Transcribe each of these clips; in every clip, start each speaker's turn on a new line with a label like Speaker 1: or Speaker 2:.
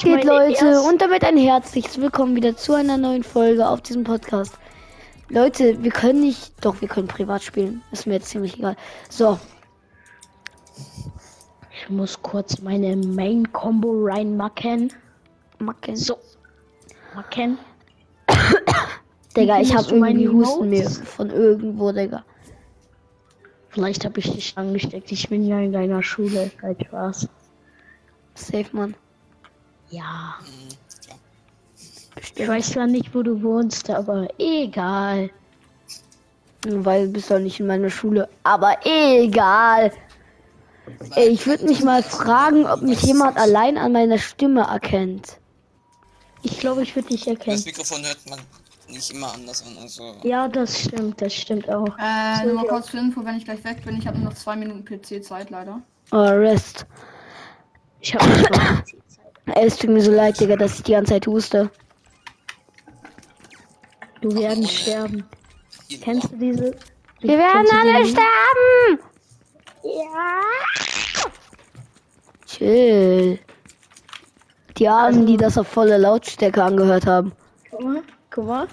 Speaker 1: Was geht, Leute? Und damit ein herzliches Willkommen wieder zu einer neuen Folge auf diesem Podcast. Leute, wir können nicht. Doch, wir können privat spielen. Ist mir jetzt ziemlich egal. So. Ich muss kurz meine Main-Combo reinmachen. Macken. So. Macken. Digga, ich habe irgendwie Husten mir von irgendwo, Digga. Vielleicht habe ich dich angesteckt. Ich bin ja in deiner Schule. Kein Spaß. Safe, Mann. Ja. Ich weiß zwar nicht, wo du wohnst, aber egal. Weil du bist doch nicht in meiner Schule. Aber egal. Ey, ich würde mich mal fragen, ob mich jemand allein an meiner Stimme erkennt. Ich glaube, ich würde dich erkennen.
Speaker 2: Das Mikrofon hört man nicht immer anders an. Also.
Speaker 1: Ja, das stimmt, das stimmt auch.
Speaker 3: Äh, nur mal kurz für Info, wenn ich gleich weg bin. Ich habe nur noch zwei Minuten PC-Zeit, leider.
Speaker 1: Oh, Rest. Ich habe Ey, es tut mir so leid, Digga, dass ich die ganze Zeit huste. Du werden sterben. Kennst du diese? Wir werden alle sterben! Ja! Chill. Die Armen, die das auf volle Lautstärke angehört haben. Guck mal, guck mal.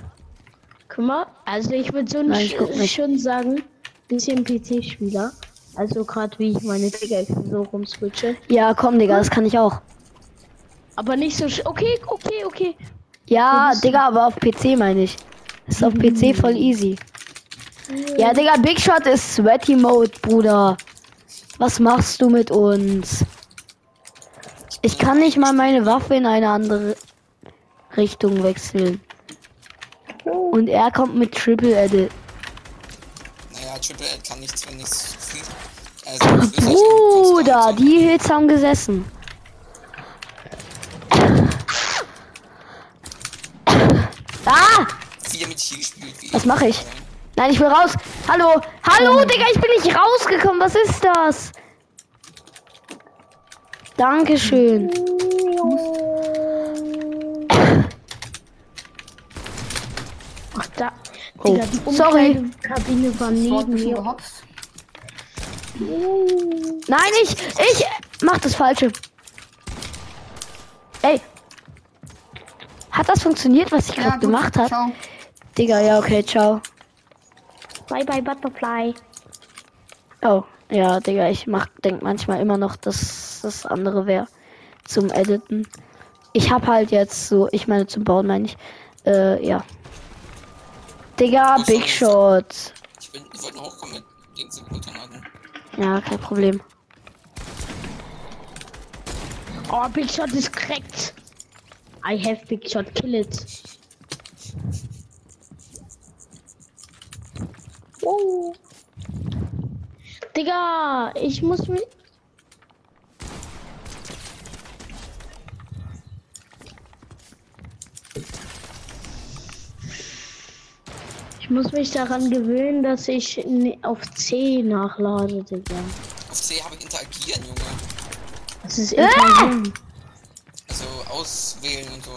Speaker 1: Guck mal, also ich würde so Nein, ich schon sagen, bisschen PC-Spieler. Also gerade wie ich meine Digga so rumswitche. Ja, komm, Digga, das kann ich auch. Aber nicht so. Okay, okay, okay. Ja, Digga, aber auf PC meine ich. Ist auf PC voll easy. Ja, Digga, Big Shot ist Sweaty Mode, Bruder. Was machst du mit uns? Ich kann nicht mal meine Waffe in eine andere Richtung wechseln. Und er kommt mit Triple Edit.
Speaker 2: Naja, Triple Edit kann nichts, wenn nichts.
Speaker 1: Also, Bruder, die Hits haben gesessen. Ah!
Speaker 2: Vier mit hier gespielt.
Speaker 1: Was mache ich? Nein, ich will raus. Hallo. Hallo, oh. Digga, ich bin nicht rausgekommen. Was ist das? Dankeschön. Ach, da. Oh. Digga, die Sorry. Kabine war neben mir. Nein, ich, ich mach das Falsche. Ey, hat das funktioniert, was ich ja, gerade gemacht habe? Digga, ja, okay, ciao. Bye bye Butterfly. Oh, ja, Digga, ich mach, denk manchmal immer noch, dass das andere wäre zum Editen. Ich hab halt jetzt so, ich meine zum Bauen meine ich, äh, ja. Digga, Big Shot.
Speaker 2: Ich, bin, ich wollte noch hochkommen mit Dings
Speaker 1: Ja, kein Problem. Oh, Big Shot ist cracked. I have big shot, kill it. Oh. Digga, ich muss mich. Ich muss mich daran gewöhnen, dass ich auf C nachlade, Digga.
Speaker 2: Auf C habe ich interagieren, Junge.
Speaker 1: Das ist interagieren. Ah!
Speaker 2: Auswählen und so.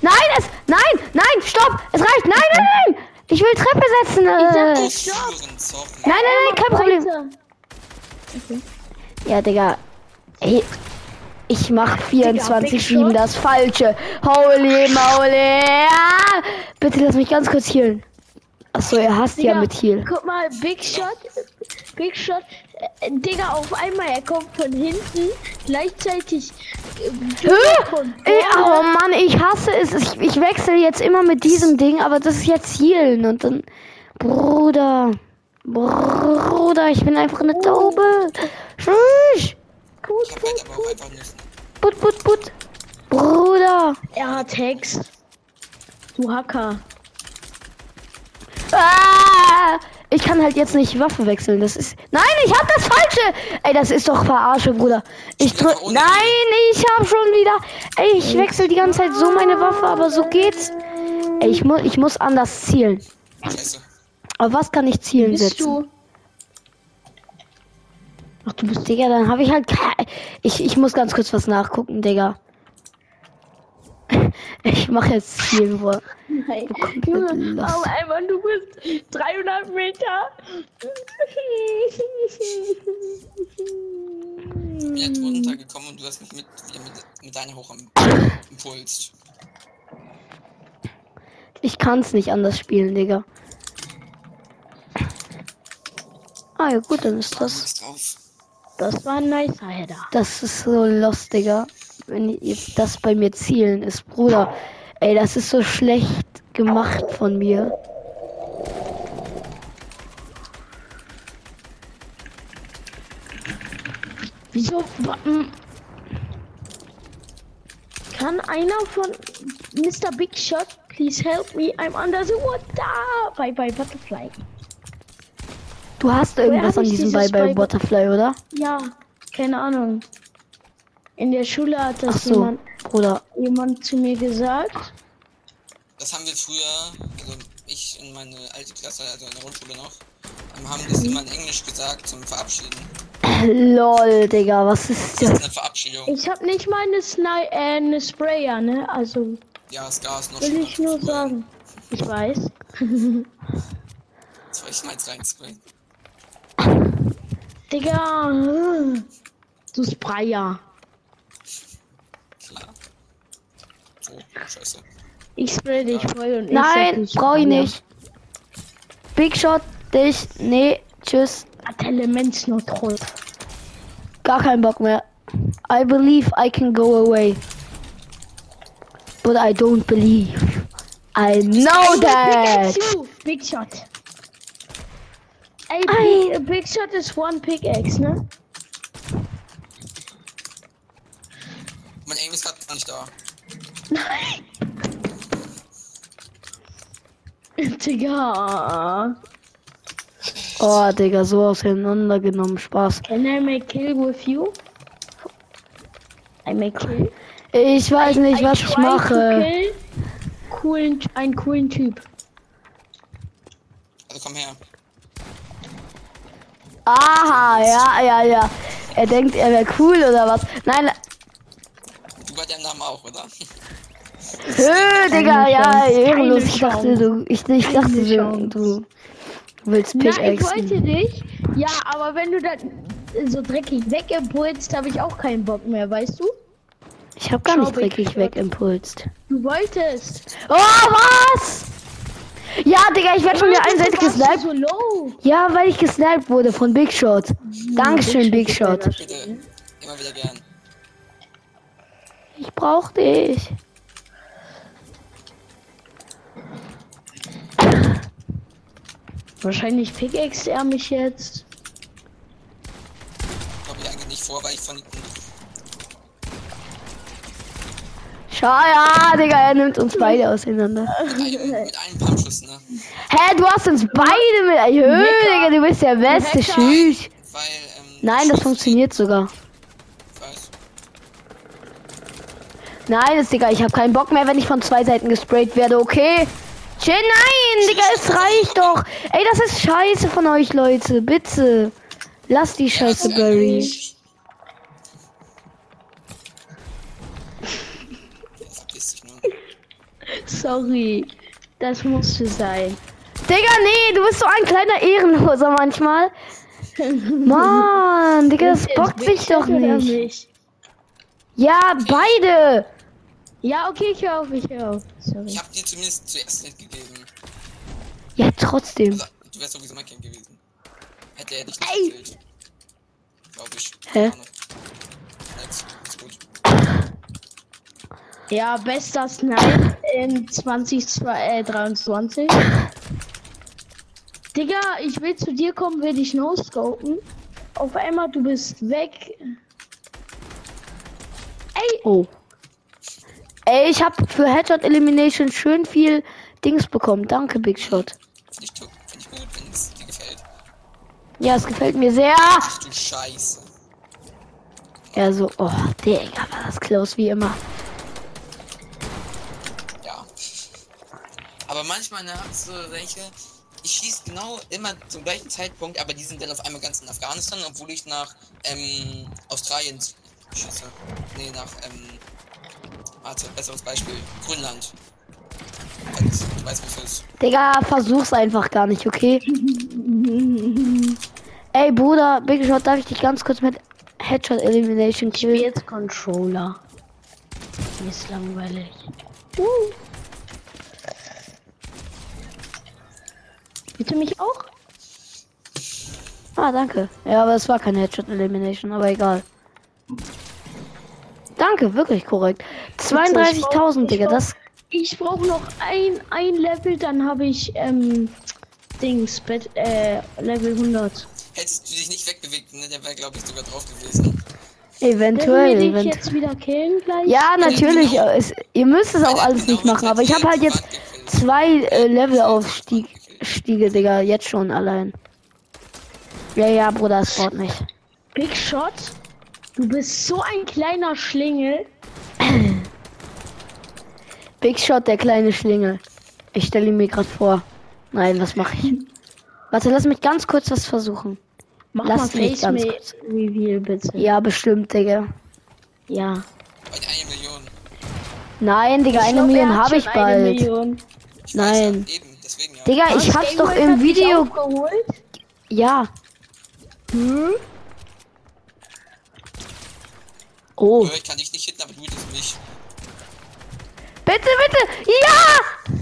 Speaker 1: Nein, es. Nein, nein, stopp! Es reicht! Nein, nein, nein! Ich will Treppe setzen! Äh. Ich sag, Nein, nein, nein, kein Problem. Okay. Ja, Digga. Hey, ich mach 24-7 das Falsche. Holy moly! Ja. Bitte lass mich ganz kurz healen. Achso, er hasst Digga, ja mit Heal. Guck mal, Big Shot. Big Shot. Äh, Digga, auf einmal, er kommt von hinten. Gleichzeitig Ey, oh Mann, ich hasse es. Ich, ich wechsle jetzt immer mit diesem Ding, aber das ist jetzt Zielen und dann. Bruder. Bruder, ich bin einfach eine Taube. Schusch. Gut, gut, gut. Put, put, put. Bruder. Er hat Hex. Du Hacker. Ah! Ich kann halt jetzt nicht Waffe wechseln. Das ist. Nein, ich hab das falsche! Ey, das ist doch verarsche, Bruder. Ich drück. Nein, ich hab schon wieder. Ey, ich wechsle die ganze Zeit so meine Waffe, aber so geht's. Ey, ich muss ich muss anders zielen. Aber was kann ich zielen bist setzen? Du? Ach, du bist Digga, dann habe ich halt. Ich, ich muss ganz kurz was nachgucken, Digga. Ich mache jetzt Zielen vor. Nein. Junge, auf einmal, du bist 300 Meter.
Speaker 2: bin jetzt runtergekommen und du hast mich mit, wieder mit, mit deiner hoch am Impuls.
Speaker 1: Ich kann's nicht anders spielen, Digga. Ah ja gut, dann ist das.
Speaker 4: Das war ein nicer Header.
Speaker 1: Das ist so lost, Digga. Wenn jetzt das bei mir zielen ist, Bruder. Ey, das ist so schlecht gemacht von mir.
Speaker 4: Wieso? Kann einer von Mr. Big Shot please help me? I'm under the water. Bye bye Butterfly.
Speaker 1: Du hast irgendwas an diesem Bye Bye Butterfly, oder?
Speaker 4: Ja, keine Ahnung. In der Schule hat das
Speaker 1: so,
Speaker 4: jemand,
Speaker 1: Bruder.
Speaker 4: jemand zu mir gesagt.
Speaker 2: Das haben wir früher, also ich in meine alte Klasse, also in der Grundschule noch, haben das immer in Englisch gesagt zum Verabschieden.
Speaker 1: Lol, Digga, was ist
Speaker 2: das? Das ist eine Verabschiedung.
Speaker 4: Ich hab nicht mal eine, Sni äh, eine Sprayer, ne? Also.
Speaker 2: Ja, das Gas noch
Speaker 4: Will ich nur sagen. Ich weiß.
Speaker 2: Soll ich mal jetzt reinsprayen?
Speaker 4: Digga, du Sprayer.
Speaker 2: Klar. So, scheiße.
Speaker 4: Ich spray dich voll und
Speaker 1: Nein, ich brauch ich nicht. Big Shot, dich. Nee, tschüss.
Speaker 4: Hat Elements nur troll.
Speaker 1: Gar keinen Bock mehr. I believe I can go away. But I don't believe. I know that.
Speaker 4: Big Shot. Ey, big, big Shot ist one pickaxe, ne?
Speaker 2: Mein Aim ist gerade nicht da.
Speaker 4: Nein. Digga.
Speaker 1: Oh, Digga, so auseinandergenommen. Spaß.
Speaker 4: Can I make kill with you? I make kill?
Speaker 1: Ich weiß nicht, I, was I ich mache.
Speaker 4: Coolen, ein coolen Typ.
Speaker 2: Also komm her.
Speaker 1: Aha, ja, ja, ja. Er denkt, er wäre cool oder was? Nein.
Speaker 2: Bei deinem Namen auch, oder?
Speaker 1: Hö, Digga, ja, ehrenlos. Ich dachte, du, ich, ich dachte, du, du willst Pickaxe.
Speaker 4: Nein, ich wollte dich. Ja, aber wenn du dann so dreckig wegimpulst, habe ich auch keinen Bock mehr, weißt du?
Speaker 1: Ich habe gar nicht dreckig wegimpulst.
Speaker 4: Du wolltest.
Speaker 1: Oh, was? Ja, Digga, ich werde schon wieder einseitig gesniped. So ja, weil ich gesniped wurde von Big Shot. Mhm, Dankeschön, Big Shot.
Speaker 2: Bitte, immer wieder gern.
Speaker 1: Ich brauch dich.
Speaker 4: Wahrscheinlich pickaxe er mich jetzt.
Speaker 2: Glaube ich eigentlich nicht vor, weil ich von
Speaker 1: Schau ja, Digga, er nimmt uns beide auseinander.
Speaker 2: Mit einem Pumpschuss, ne?
Speaker 1: Hä, du hast uns beide mit. Hö, Digga, du bist der beste Tschüss. Weil, ähm, Nein, das funktioniert sogar. Ich weiß. Nein, das Digga, ich habe keinen Bock mehr, wenn ich von zwei Seiten gesprayt werde, okay? Chill, nein, Digga, es reicht doch. Ey, das ist scheiße von euch, Leute. Bitte. Lass die Scheiße, Barry.
Speaker 4: Sorry, das musste sein.
Speaker 1: Digga, nee, du bist so ein kleiner Ehrenloser manchmal. Mann, Digga, das bockt sich doch nicht. Ja, beide.
Speaker 4: Ja, okay, ich höre auf, ich höre auf.
Speaker 2: Sorry. Ich hab dir zumindest zuerst nicht gegeben.
Speaker 1: Ja, trotzdem.
Speaker 2: Also, du wärst sowieso mein Kind gewesen. Hätte er dich nicht erzählt. Glaub ich.
Speaker 1: Hä?
Speaker 2: Jetzt, ist gut.
Speaker 4: Ja, bester Snipe in 2023. Digga, ich will zu dir kommen, will dich no-scopen. Auf einmal, du bist weg.
Speaker 1: Ey! Oh. Ey, ich hab für Headshot Elimination schön viel Dings bekommen. Danke, Big Shot.
Speaker 2: Finde ich, find ich gut, wenn es dir gefällt.
Speaker 1: Ja, es gefällt mir sehr.
Speaker 2: Ach du Scheiße.
Speaker 1: Ja, so, oh, Digga, war das close wie immer.
Speaker 2: Aber manchmal ne, hast du welche, ich schieße genau immer zum gleichen Zeitpunkt, aber die sind dann auf einmal ganz in Afghanistan, obwohl ich nach ähm, Australien schieße. Nee, nach, ähm, warte, besseres Beispiel, Grönland. Du weißt, was ist.
Speaker 1: Digga, versuch's einfach gar nicht, okay? Ey, Bruder, Big Shot, darf ich dich ganz kurz mit Headshot Elimination
Speaker 4: Ich bin
Speaker 1: Kill.
Speaker 4: jetzt Controller. Mir ist langweilig. Uh. Bitte mich auch?
Speaker 1: Ah, danke. Ja, aber es war keine Headshot Elimination, aber egal. Danke, wirklich korrekt. 32.000, Digga, das.
Speaker 4: Ich brauche noch ein, ein Level, dann habe ich ähm, Dings, Bet, äh, Level 100.
Speaker 2: Hättest du dich nicht wegbewegt, ne? Der wäre, glaube ich, sogar drauf gewesen.
Speaker 1: Eventuell,
Speaker 4: dich
Speaker 1: event
Speaker 4: jetzt wieder killen gleich?
Speaker 1: Ja, natürlich.
Speaker 2: genau.
Speaker 1: Es, ihr müsst es auch
Speaker 2: er
Speaker 1: alles
Speaker 2: genau
Speaker 1: nicht machen, aber ich habe halt jetzt zwei äh, Levelaufstiege, Digga, jetzt schon allein. Ja, ja, Bruder, es braucht nicht.
Speaker 4: Big Shot, du bist so ein kleiner Schlingel.
Speaker 1: Big Shot, der kleine Schlingel. Ich stelle ihn mir gerade vor. Nein, was mache ich? Warte, lass mich ganz kurz was versuchen.
Speaker 4: Mach
Speaker 1: Lass
Speaker 4: mal
Speaker 1: mich
Speaker 4: Face
Speaker 1: ganz kurz.
Speaker 4: Reveal bitte.
Speaker 1: Ja, bestimmt, Digga.
Speaker 4: Ja.
Speaker 2: Bei eine Million.
Speaker 1: Nein, Digga,
Speaker 4: Ich
Speaker 1: eine
Speaker 4: glaub,
Speaker 1: Million habe ich
Speaker 4: eine
Speaker 1: bald.
Speaker 4: Million.
Speaker 2: Ich
Speaker 1: Nein.
Speaker 2: Weiß ja, eben, deswegen ja.
Speaker 1: Digga, ich hab's
Speaker 4: Game
Speaker 1: doch
Speaker 4: World
Speaker 1: im Video. Ja.
Speaker 4: Hm?
Speaker 1: Oh.
Speaker 2: Ja, Ich kann dich nicht hitten, aber du hittest mich.
Speaker 1: Bitte, bitte. Ja!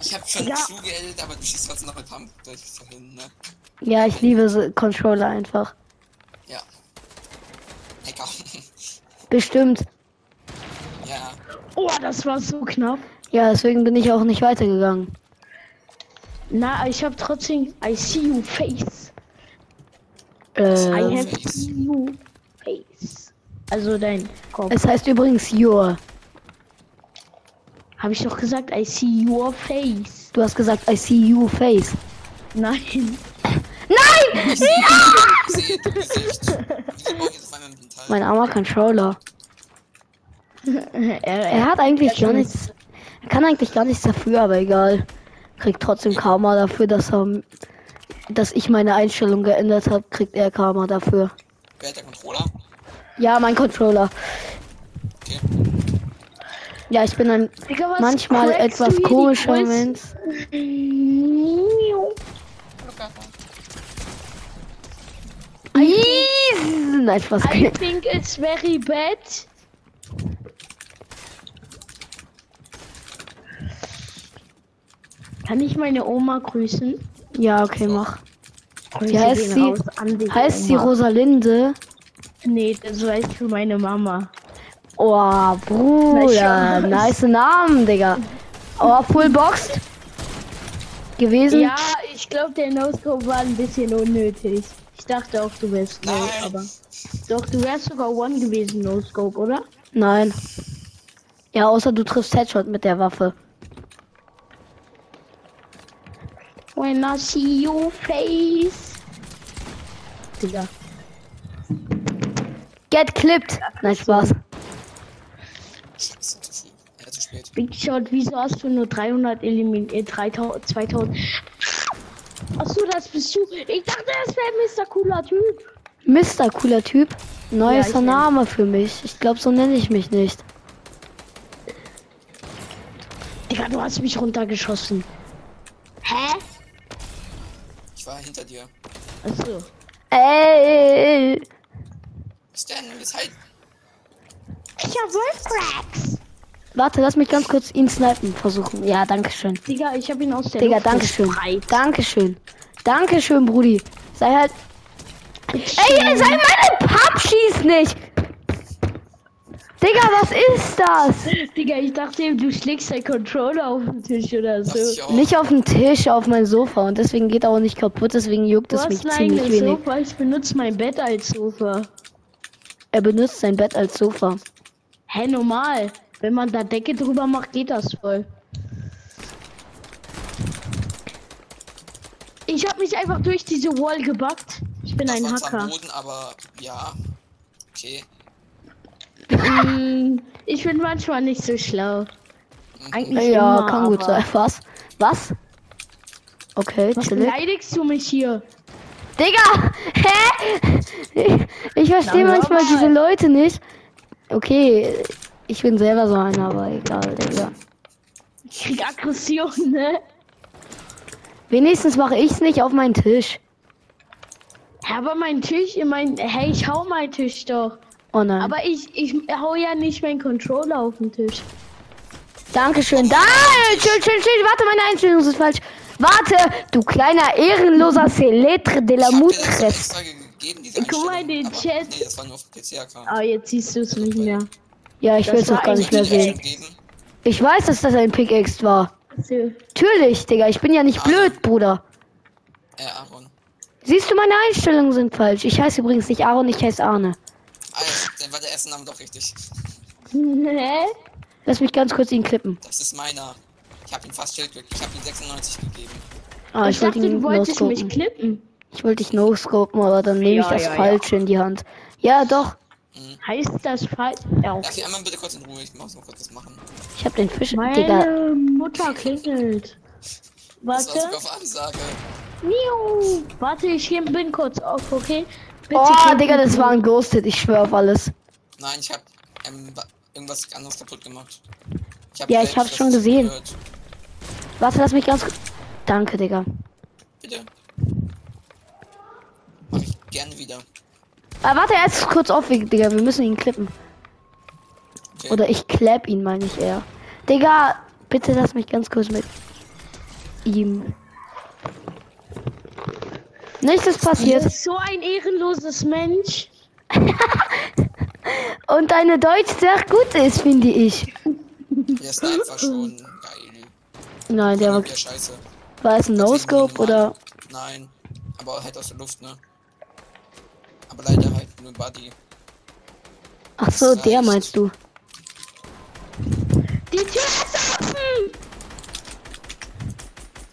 Speaker 2: Ich hab schon
Speaker 4: Ja.
Speaker 2: zugeedet, aber du schießt trotzdem noch mit Pump durch vorhin, ne?
Speaker 1: Ja, ich liebe so Controller einfach.
Speaker 2: Ja. Hacker.
Speaker 1: Bestimmt.
Speaker 2: ja.
Speaker 4: Oh, das war so knapp.
Speaker 1: Ja, deswegen bin ich auch nicht weitergegangen.
Speaker 4: Na, ich habe trotzdem. I see you face. I
Speaker 1: Äh,
Speaker 4: have
Speaker 2: Face.
Speaker 4: seen you face. Also dein Kopf.
Speaker 1: es heißt übrigens Your.
Speaker 4: Habe ich doch gesagt, I see your face.
Speaker 1: Du hast gesagt, I see you face.
Speaker 4: Nein.
Speaker 1: Nein! Mein armer Controller.
Speaker 4: er,
Speaker 1: Er hat eigentlich gar nichts. Er kann eigentlich gar nichts dafür, aber egal. Kriegt trotzdem Karma dafür, dass er. Dass ich meine Einstellung geändert habe, kriegt er Karma dafür.
Speaker 2: Wer hat der Controller?
Speaker 1: Ja, mein Controller.
Speaker 2: Okay.
Speaker 1: Ja, ich bin ein
Speaker 4: Digga, was
Speaker 1: manchmal etwas komischer? Mensch. Nein, Spaß.
Speaker 4: I think it's very bad. Kann ich meine Oma grüßen?
Speaker 1: Ja, okay, mach. Wie heißt sie?
Speaker 4: raus
Speaker 1: Heißt sie. Rosalinde?
Speaker 4: Nee, das heißt für meine Mama.
Speaker 1: Oh, Bruder. Nice Namen, Digga. Oh, Full Boxed. Gewesen.
Speaker 4: Ja, ich glaube, der No-Scope war ein bisschen unnötig. Ich dachte auch, du wärst No,
Speaker 2: Nein.
Speaker 4: aber. Doch, du wärst sogar One gewesen, No-Scope, oder?
Speaker 1: Nein. Ja, außer du triffst Headshot mit der Waffe.
Speaker 4: When I see your face. Digga.
Speaker 1: Get clipped. Nein, Spaß.
Speaker 4: Big Shot, wieso hast du nur 300 eliminiert? 3000, 2000. Achso, das bist du. Ich dachte, das wäre Mr. Cooler Typ.
Speaker 1: Mr. cooler Typ. Neuer
Speaker 4: Ja,
Speaker 1: Name für mich. Ich glaube, so nenne ich mich nicht.
Speaker 4: Digga, du hast mich runtergeschossen.
Speaker 2: Hinter dir.
Speaker 4: Achso.
Speaker 1: Ey.
Speaker 2: Denn? Jetzt halt.
Speaker 4: Ich hab Wolfcracks.
Speaker 1: Warte, lass mich ganz kurz ihn snipen versuchen. Ja, danke schön.
Speaker 4: Digga, ich hab ihn aus der
Speaker 1: Digga,
Speaker 4: Luft
Speaker 1: danke schön. Danke schön. Danke schön, Brudi. Sei halt. Ey, sei meine Pump schießt nicht. Digga, was ist das?
Speaker 4: Digga, ich dachte eben, du schlägst deinen Controller auf den Tisch oder so.
Speaker 1: Nicht auf dem Tisch, auf mein Sofa. Und deswegen geht er auch nicht kaputt. Deswegen juckt
Speaker 4: Du
Speaker 1: es mich ziemlich wenig.
Speaker 4: Sofa, ich benutze mein Bett als Sofa.
Speaker 1: Er benutzt sein Bett als Sofa.
Speaker 4: Hä, normal. Wenn man da Decke drüber macht, geht das voll. Ich habe mich einfach durch diese Wall gebackt. Ich bin
Speaker 2: Das
Speaker 4: ein Hacker.
Speaker 2: Boden, aber ja. Okay.
Speaker 4: Mm, ich bin manchmal nicht so schlau. Eigentlich
Speaker 1: Ja,
Speaker 4: immer,
Speaker 1: kann gut sein. Was? Was? Okay,
Speaker 4: Was beleidigst du mich hier?
Speaker 1: Digga! Hä? Ich, ich verstehe manchmal
Speaker 4: mal.
Speaker 1: diese Leute nicht. Okay, ich bin selber so einer, aber egal, Digga.
Speaker 4: Ich krieg Aggression, ne?
Speaker 1: Wenigstens mache ich's nicht auf meinen Tisch.
Speaker 4: Aber mein Tisch, mein, hey, ich hau meinen Tisch doch.
Speaker 1: Oh nein.
Speaker 4: Aber ich, ich hau ja nicht meinen Controller auf den Tisch.
Speaker 1: Dankeschön. Da, schön, schön, schön. Warte, meine Einstellung ist falsch. Warte, du kleiner ehrenloser Celetre de la Mutres.
Speaker 4: Guck mal in den Chat.
Speaker 2: Nee, das war nur auf dem PC-Account.
Speaker 4: Ah, jetzt siehst du es nicht mehr.
Speaker 1: Ja, ich will es auch gar nicht mehr sehen. Ich weiß, dass das ein Pickaxe war.
Speaker 4: So.
Speaker 1: Natürlich, Digga. Ich bin ja nicht blöd, Bruder.
Speaker 2: Äh, Aaron.
Speaker 1: Siehst du, meine Einstellungen sind falsch. Ich heiße übrigens nicht Aaron, ich heiße Arne.
Speaker 2: Dann war der erste Name doch richtig.
Speaker 4: Hä?
Speaker 1: Lass mich ganz kurz ihn klippen.
Speaker 2: Das ist meiner. Ich habe ihm fast Schildglück. Ich habe ihm 96 gegeben.
Speaker 1: Ah,
Speaker 4: ich
Speaker 1: ich, wollte
Speaker 4: dachte,
Speaker 1: ihn
Speaker 4: du wolltest mich
Speaker 1: no-scopen.
Speaker 4: klippen.
Speaker 1: Ich wollte dich no-scopen, aber dann nehme ich
Speaker 4: Ja,
Speaker 1: das
Speaker 4: ja, ja.
Speaker 1: Falsche in die Hand. Ja, doch.
Speaker 4: Heißt das falsch? Ja.
Speaker 2: Darf ich einmal bitte kurz in Ruhe? Ich muss mal kurz was machen.
Speaker 1: Ich habe den Fisch. Digga.
Speaker 4: Meine Mutter klingelt.
Speaker 2: Das war
Speaker 4: Warte.
Speaker 2: sogar auf Ansage.
Speaker 4: Miau. Warte, ich bin kurz auf, okay?
Speaker 1: Oh, Digga, das war ein Ghosted. Ich schwör auf alles.
Speaker 2: Nein, ich habe ähm, wa- irgendwas anderes kaputt gemacht. hab
Speaker 1: Ja, ich hab's schon gesehen.
Speaker 2: gehört.
Speaker 1: Warte, lass mich ganz kurz. Danke, Digga.
Speaker 2: Bitte. Mach ich gerne wieder.
Speaker 1: Ah, warte, er ist kurz auf, Digga. Wir müssen ihn klippen.
Speaker 2: Okay.
Speaker 1: Oder ich clap ihn, meine ich eher. Digga, bitte lass mich ganz kurz mit ihm. Nichts ist
Speaker 4: Du
Speaker 1: passiert.
Speaker 4: bist so ein ehrenloses Mensch.
Speaker 1: Und deine Deutsch sehr gut ist, finde ich.
Speaker 2: Der ist einfach schon geil.
Speaker 1: Nein, der war,
Speaker 2: Der Scheiße.
Speaker 1: war es ein No-Scope oder.
Speaker 2: Nein. Aber halt aus der Luft, ne? Aber leider halt nur Buddy.
Speaker 1: Ach so, der meinst du.
Speaker 4: Die Tür ist offen.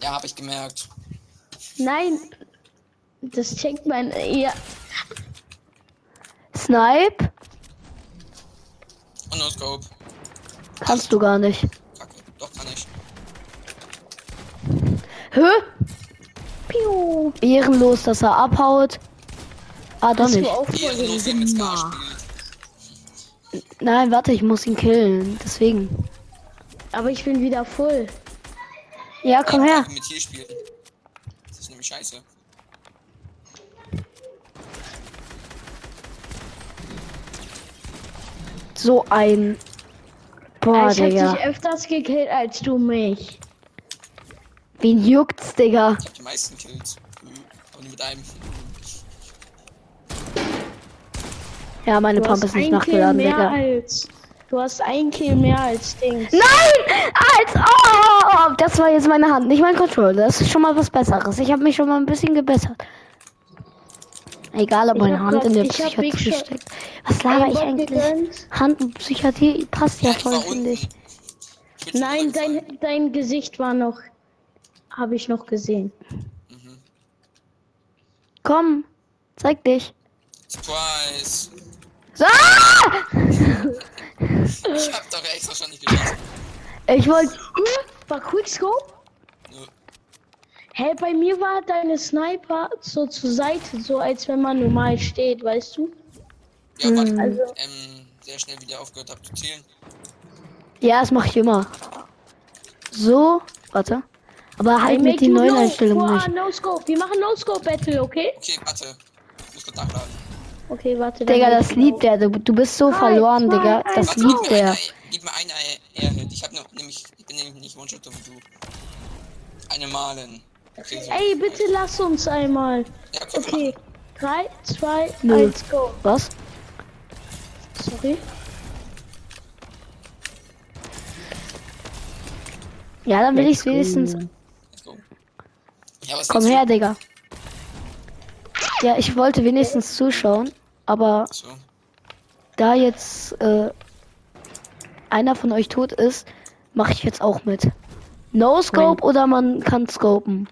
Speaker 2: Ja, habe ich gemerkt.
Speaker 4: Nein. Das checkt man. Ja.
Speaker 1: Snipe?
Speaker 2: Und no Scope.
Speaker 1: Kannst du gar nicht.
Speaker 2: Kacke. Doch kann ich.
Speaker 1: Hä?
Speaker 4: Piu.
Speaker 1: Ehrenlos, dass er abhaut. Ah, doch
Speaker 4: Hast du
Speaker 1: nicht.
Speaker 4: auch
Speaker 2: Ehrenlos, der
Speaker 4: vorhin
Speaker 2: mit Scar spielt.
Speaker 1: Nein, warte, ich muss ihn killen. Deswegen.
Speaker 4: Aber ich bin wieder voll.
Speaker 1: Ja, komm her.
Speaker 2: Mit hier spielen. Das ist nämlich scheiße.
Speaker 1: So ein. Boah,
Speaker 4: ich hab
Speaker 1: Digga.
Speaker 4: dich öfters gekillt als du mich.
Speaker 1: Wen juckt's, Digga?
Speaker 2: Ich habe die meisten Kills. Nur mit einem.
Speaker 1: Ja, meine
Speaker 4: Du
Speaker 1: Pump ist nicht
Speaker 4: Kill
Speaker 1: nachgeladen,
Speaker 4: mehr
Speaker 1: Digga.
Speaker 4: als. Du hast ein Kill mehr als Dings.
Speaker 1: Nein! Als oh, das war jetzt meine Hand, nicht mein Controller. Das ist schon mal was Besseres. Ich habe mich schon mal ein bisschen gebessert. Egal, ob meine Hand in der Psychiatrie steckt. Was laber ich eigentlich? Hand und Psychiatrie passt ja voll, finde ich.
Speaker 4: Nein, dein, dein Gesicht war noch. Habe ich noch gesehen.
Speaker 1: Komm, zeig dich.
Speaker 2: Surprise.
Speaker 1: So!
Speaker 2: Ich hab doch extra schon nicht geschossen.
Speaker 1: Ich wollte.
Speaker 4: War Quickscope? Hä, bei mir war deine Sniper so zur Seite, so als wenn man normal steht, weißt du?
Speaker 2: Ja, weil ich
Speaker 4: Also-
Speaker 2: ähm, sehr schnell wieder aufgehört habe zu zählen.
Speaker 1: Ja, das mache ich immer. So, warte. Aber halt
Speaker 4: I
Speaker 1: mit den neuen
Speaker 4: no-
Speaker 1: Einstellungen
Speaker 4: Boah,
Speaker 1: nicht.
Speaker 4: No Scope. Wir machen No Scope Battle, okay?
Speaker 2: Okay, warte. Ich muss kurz nachladen.
Speaker 4: Okay, warte.
Speaker 1: Digga, das liebt er. Du, du bist so
Speaker 4: Drei,
Speaker 1: verloren,
Speaker 4: zwei,
Speaker 1: Digga. Das
Speaker 2: Warte,
Speaker 1: liebt
Speaker 2: gib mir
Speaker 1: er.
Speaker 2: eine, gib mir eine Airhit. Ich hab noch, nämlich, ich bin nämlich nicht One-Shot wie du. Eine Malen. Okay, so.
Speaker 4: Ey, bitte lass uns einmal. Okay. 3, 2,
Speaker 1: Null.
Speaker 4: 1, go.
Speaker 1: Was?
Speaker 4: Sorry.
Speaker 1: Ja, dann will ich wenigstens.
Speaker 2: Let's go. Ja, was
Speaker 1: Komm her,
Speaker 2: du?
Speaker 1: Digga. Ja, ich wollte wenigstens zuschauen, aber
Speaker 2: So.
Speaker 1: da jetzt äh, einer von euch tot ist, mache ich jetzt auch mit. No Scope oder man kann scopen.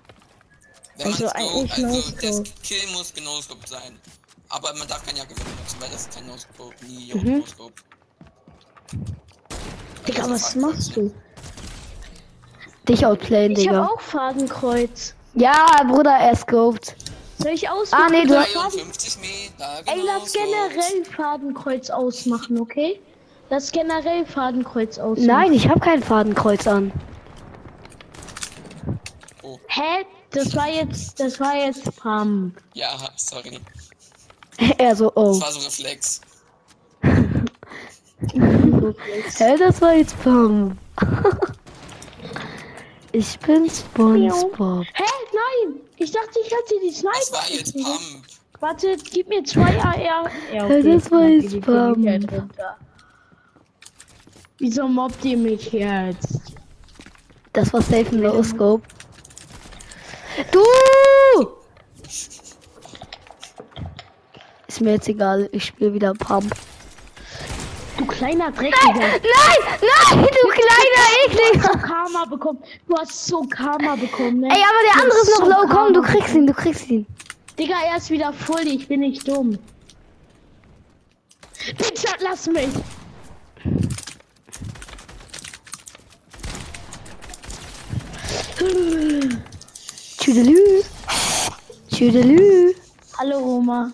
Speaker 2: Wenn
Speaker 4: Also
Speaker 2: man
Speaker 4: eigentlich
Speaker 2: Scope, also
Speaker 4: Scope.
Speaker 2: Kill muss genoscope sein. Aber man darf keine Jacke benutzen, weil das ist kein No-Scope. Nie
Speaker 1: Mhm.
Speaker 2: No-Scope.
Speaker 4: Digga,
Speaker 2: Also
Speaker 4: was
Speaker 2: Fahrtkreuz,
Speaker 4: machst du?
Speaker 1: Dich outplayen,
Speaker 4: Ich
Speaker 1: Digga.
Speaker 4: habe auch Fadenkreuz.
Speaker 1: Ja, Bruder, er scoped.
Speaker 4: Soll ich aus?
Speaker 1: Ah, nee, du hast-
Speaker 2: 53 Meter,
Speaker 4: Ey, lass generell Fadenkreuz ausmachen, okay? Lass generell Fadenkreuz ausmachen.
Speaker 1: Nein, ich habe kein Fadenkreuz an.
Speaker 2: Oh,
Speaker 4: Hä? Das war jetzt, das war jetzt Pump.
Speaker 2: ja, sorry.
Speaker 1: er so, oh.
Speaker 2: Das war so Reflex.
Speaker 1: Hä, das war jetzt Pump. ich bin SpongeBob.
Speaker 4: Hä? Nein! Ich dachte, ich hatte die Sniper.
Speaker 2: Das war jetzt Pump.
Speaker 4: Warte, gib mir zwei AR. Ja,
Speaker 1: Ja, das war jetzt Pump.
Speaker 4: runter. Wieso mobbt ihr mich jetzt?
Speaker 1: Das war safe ein Low Scope. Du! Ist mir jetzt egal, ich spiele wieder Pump.
Speaker 4: Du kleiner Dreckiger.
Speaker 1: Nein, nein, du kleiner
Speaker 4: Du hast
Speaker 1: Ekliger.
Speaker 4: so Karma bekommen. Du hast so Karma bekommen, ne?
Speaker 1: Ey, aber der
Speaker 4: Du
Speaker 1: andere ist noch
Speaker 4: so
Speaker 1: low. Komm, du
Speaker 4: Karma
Speaker 1: kriegst ihn, du kriegst ihn.
Speaker 4: Digga, er ist wieder voll, ich bin nicht dumm. Bitte lass mich!
Speaker 1: Tschüdelü. Tschüdelü.
Speaker 4: Hallo Oma.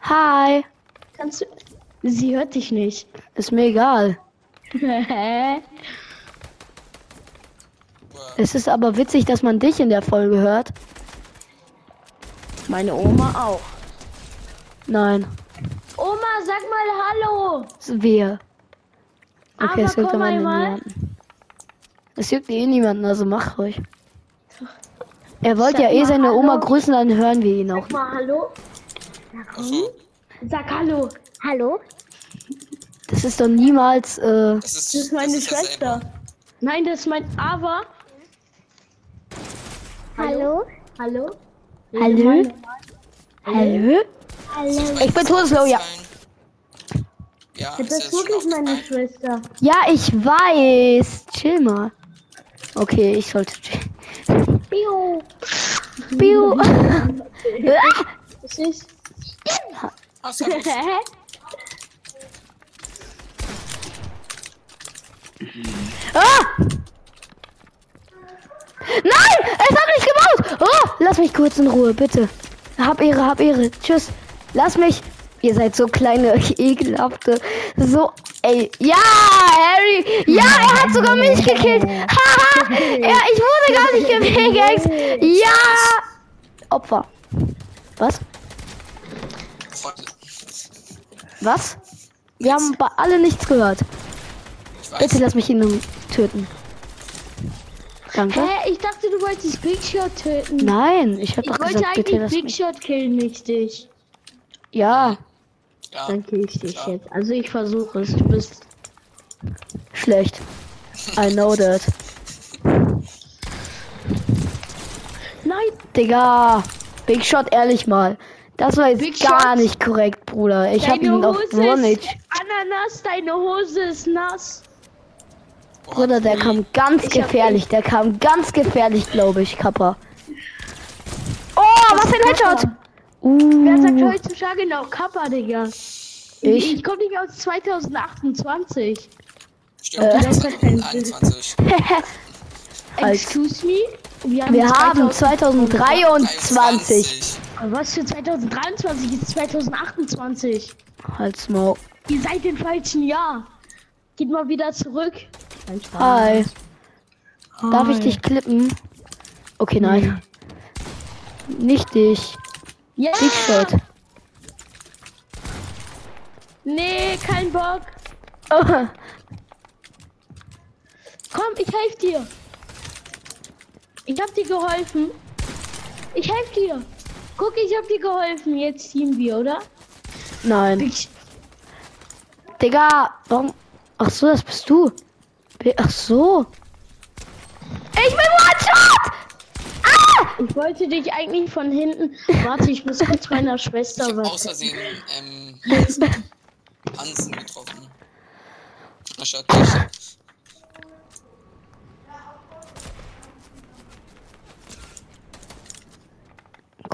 Speaker 1: Hi.
Speaker 4: Kannst du. Sie hört dich nicht.
Speaker 1: Ist mir egal. Es ist aber witzig, dass man dich in der Folge hört.
Speaker 4: Meine Oma auch.
Speaker 1: Nein,
Speaker 4: Oma, sag mal Hallo!
Speaker 1: wir. Okay,
Speaker 4: Aber
Speaker 1: es juckt aber niemanden. Es juckt eh niemanden, also mach ruhig. Er wollte
Speaker 4: Sag
Speaker 1: ja eh seine Oma
Speaker 4: Hallo.
Speaker 1: grüßen, dann hören wir ihn auch.
Speaker 4: Sag mal Hallo. Sag Hallo. Hallo?
Speaker 1: Das ist doch niemals, äh,
Speaker 2: das ist,
Speaker 4: Das ist meine
Speaker 2: das ist
Speaker 4: Schwester. Nein, das ist mein Aber. Hallo? Hallo?
Speaker 1: Hallo? Hallo?
Speaker 4: Hallo.
Speaker 1: Ich bin todeslow, ja.
Speaker 2: Ja,
Speaker 4: Das
Speaker 2: ist
Speaker 4: wirklich meine? Schwester.
Speaker 1: Ja, ich weiß. Chill mal. Okay, ich sollte chillen. Ah!
Speaker 4: Das ist.
Speaker 2: Ah?
Speaker 1: Ah! Nein! Es hat mich gebaut! Oh, lass mich kurz in Ruhe, bitte. Hab Ehre, hab Ehre. Tschüss. Lass mich. Ihr seid so kleine, ekelhafte. So, ey. Ja, Harry. Ja, er hat sogar mich gekillt. Haha. ja, ich wurde gar nicht gepickaxed. Ja. Opfer. Was? Was? Wir haben bei alle nichts gehört. Bitte lass mich ihn töten. Danke.
Speaker 4: Hä? Ich dachte, du wolltest Big Shot töten.
Speaker 1: Nein, ich hab
Speaker 4: Ich
Speaker 1: doch
Speaker 4: wollte
Speaker 1: gesagt, bitte
Speaker 4: eigentlich
Speaker 1: lass
Speaker 4: Big
Speaker 1: mich.
Speaker 4: Shot killen, nicht dich.
Speaker 1: Ja,
Speaker 2: Ja,
Speaker 4: Dann kill ich dich
Speaker 2: klar.
Speaker 4: jetzt. Also ich versuche es. Du bist.
Speaker 1: schlecht. I know that.
Speaker 4: Nein!
Speaker 1: Digga, Big Shot, ehrlich mal. Das war jetzt
Speaker 4: Big
Speaker 1: gar
Speaker 4: Shot.
Speaker 1: nicht korrekt, Bruder. Ich hab
Speaker 4: Deine
Speaker 1: ihn auf
Speaker 4: Hose ist
Speaker 1: Vonage.
Speaker 4: Ananas, deine Hose ist nass.
Speaker 1: Bruder, der kam ganz
Speaker 4: Ich hab
Speaker 1: gefährlich. Der kam ganz gefährlich, glaube ich, Kappa. Oh, was für ein Headshot!
Speaker 4: Wer sagt
Speaker 1: Uh,
Speaker 4: heutzutage noch Kappa, Digga?
Speaker 1: ich.
Speaker 4: Ich komme nicht aus 2028.
Speaker 2: Stimmt,
Speaker 1: Äh.
Speaker 2: das ist 2021.
Speaker 1: Als-
Speaker 4: Excuse me? Wir
Speaker 1: Wir haben
Speaker 4: 2000
Speaker 1: 2023.
Speaker 4: Was für 2023 ist 2028?
Speaker 1: Halt's Maul.
Speaker 4: Ihr seid im falschen Jahr. Geht mal wieder zurück. Spaß.
Speaker 1: Hi. Darf ich
Speaker 4: Hi.
Speaker 1: dich klippen? Okay, nein. Nicht dich.
Speaker 4: Ja!
Speaker 1: Big Shot.
Speaker 4: Nee, kein Bock.
Speaker 1: Oh,
Speaker 4: Komm, ich helfe dir. Ich hab dir geholfen. Ich helfe dir. Guck, ich hab dir geholfen. Jetzt ziehen wir, oder?
Speaker 1: nein.
Speaker 4: Ich,
Speaker 1: Digga, warum? Ach so, das bist du. Ach so. Ich bin One-Shot! Ah!
Speaker 4: ich wollte dich eigentlich von hinten. Warte, ich muss kurz meiner Schwester was.
Speaker 2: Versehen ähm, Hansen getroffen. Anstatt dich.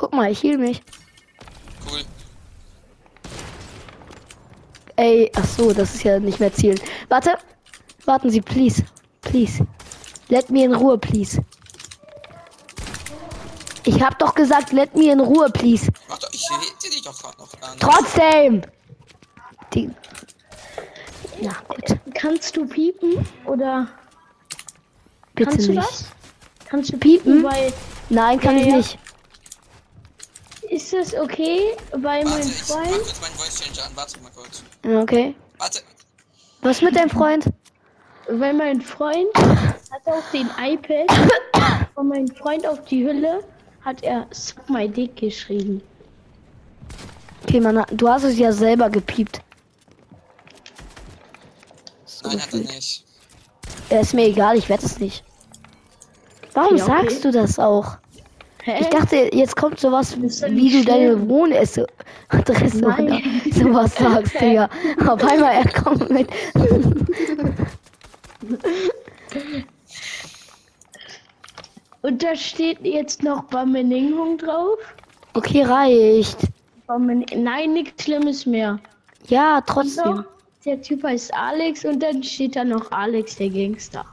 Speaker 1: Guck mal, ich heal mich.
Speaker 2: Cool.
Speaker 1: Ey, ach so, das ist ja nicht mehr zielen. Warte. Warten Sie, please. Please. Let me in Ruhe, please. Ich hab doch gesagt, let me in Ruhe, please.
Speaker 2: Mach doch, ich hätte dich doch gerade noch gar nicht.
Speaker 1: Trotzdem! Die. Na gut,
Speaker 4: Kannst du piepen? Oder
Speaker 1: bitte
Speaker 4: kannst du
Speaker 1: nicht.
Speaker 4: das? Kannst du
Speaker 1: Piepen?
Speaker 4: piepen? Weil
Speaker 1: Nein, kann
Speaker 4: Ja,
Speaker 1: ich
Speaker 4: ja.
Speaker 1: nicht.
Speaker 4: Ist das okay bei meinem
Speaker 2: Freund?
Speaker 4: Ich mach
Speaker 2: kurz meinen Voice Changer an. Warte mal kurz.
Speaker 1: Okay.
Speaker 2: Warte.
Speaker 1: Was mit deinem Freund?
Speaker 4: Weil mein Freund hat auf den iPad von meinem Freund auf die Hülle hat er Suck my Dick geschrieben.
Speaker 1: Okay, Mann, du hast es ja selber gepiept.
Speaker 2: So Nein, hat er nicht.
Speaker 1: Ja, ist mir egal, ich werde es nicht. Warum ja, okay. sagst du das auch? Hä? Ich dachte, jetzt kommt sowas, wie du deine Wohnadresse oder sowas sagst, Digga. Auf einmal er kommt mit.
Speaker 4: Und da steht jetzt noch Bameningung drauf.
Speaker 1: Okay, reicht.
Speaker 4: Nein, nichts Schlimmes mehr.
Speaker 1: Ja, trotzdem.
Speaker 4: Der Typ heißt Alex und dann steht da noch Alex, der Gangster.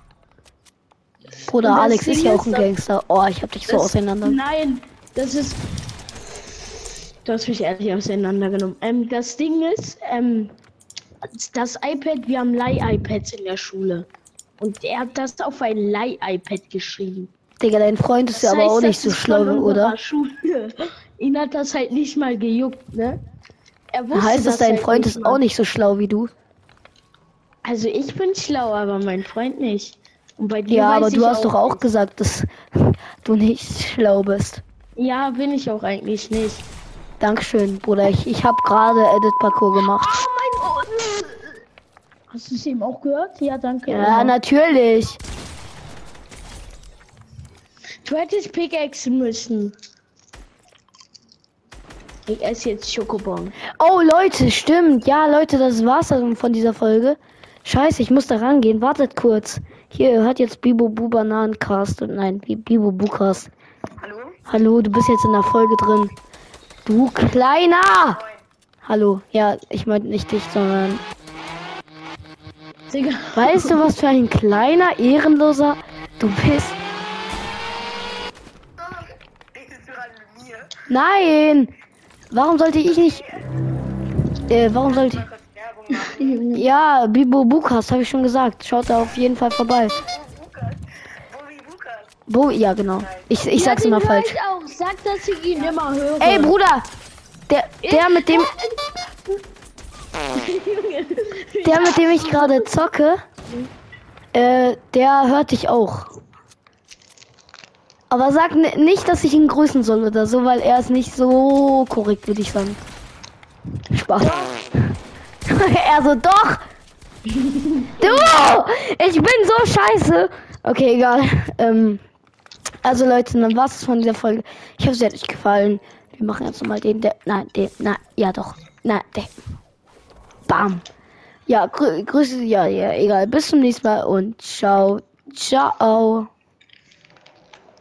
Speaker 1: Bruder, Alex ist ja auch ein Gangster. Oh, ich hab dich so auseinander.
Speaker 4: Nein, das ist. Du hast mich ehrlich auseinandergenommen. Ähm, das Ding ist, ähm, das iPad, wir haben Leih-iPads in der Schule. Und er hat das auf ein Leih-iPad geschrieben.
Speaker 1: Digga, dein Freund ist das ja aber auch nicht so schlau, oder?
Speaker 4: Schule. Ihn hat das halt nicht mal gejuckt, ne?
Speaker 1: Er wusste heißt das, dein halt Freund ist mal. auch nicht so schlau wie du?
Speaker 4: Also ich bin schlau, aber mein Freund nicht. Und bei dir
Speaker 1: ja, aber du hast doch auch gesagt, dass du nicht schlau bist.
Speaker 4: Ja, bin ich auch eigentlich nicht.
Speaker 1: Dankeschön, Bruder. Ich, ich habe gerade Edit Parcours gemacht.
Speaker 4: Oh mein Gott. Hast du es eben auch gehört? Ja, danke.
Speaker 1: Ja, natürlich.
Speaker 4: Du hättest Pickaxe müssen. Ich esse jetzt Schokobon.
Speaker 1: Oh, Leute, stimmt. Ja, Leute, das war's dann von dieser Folge. Scheiße, ich muss da rangehen. Wartet kurz. Hier hört jetzt Bibo Bu Bananencast und nein, Bibo Bucast. Hallo? Hallo, du bist jetzt in der Folge drin. Du kleiner! Hallo, ja, ich meinte nicht dich, sondern. Digga. Weißt du, was für ein kleiner, ehrenloser du bist? Nein! Warum sollte ich nicht. Äh, warum sollte ich. Ja, Bibo Bukas, habe ich schon gesagt. Schaut da auf jeden Fall vorbei. Bo, ja, genau. Ich, ich ja, sag's immer falsch. Ich
Speaker 4: auch. Sag, dass ich ihn immer höre.
Speaker 1: Ey, Bruder! Der, der mit dem. Der, mit dem ich gerade zocke, äh, der hört dich auch. Aber sag nicht, dass ich ihn grüßen soll oder so, weil er ist nicht so korrekt, würde ich sagen. Spaß. er so, doch! du! Ich bin so scheiße! Okay, egal. Ähm, also Leute, dann war's von dieser Folge. Ich hoffe, es hat euch gefallen. Wir machen jetzt nochmal den, der, nein, den, na, ja doch, na, der. Bam. Ja, grü Grüße, ja, ja, egal. Bis zum nächsten Mal und ciao, ciao.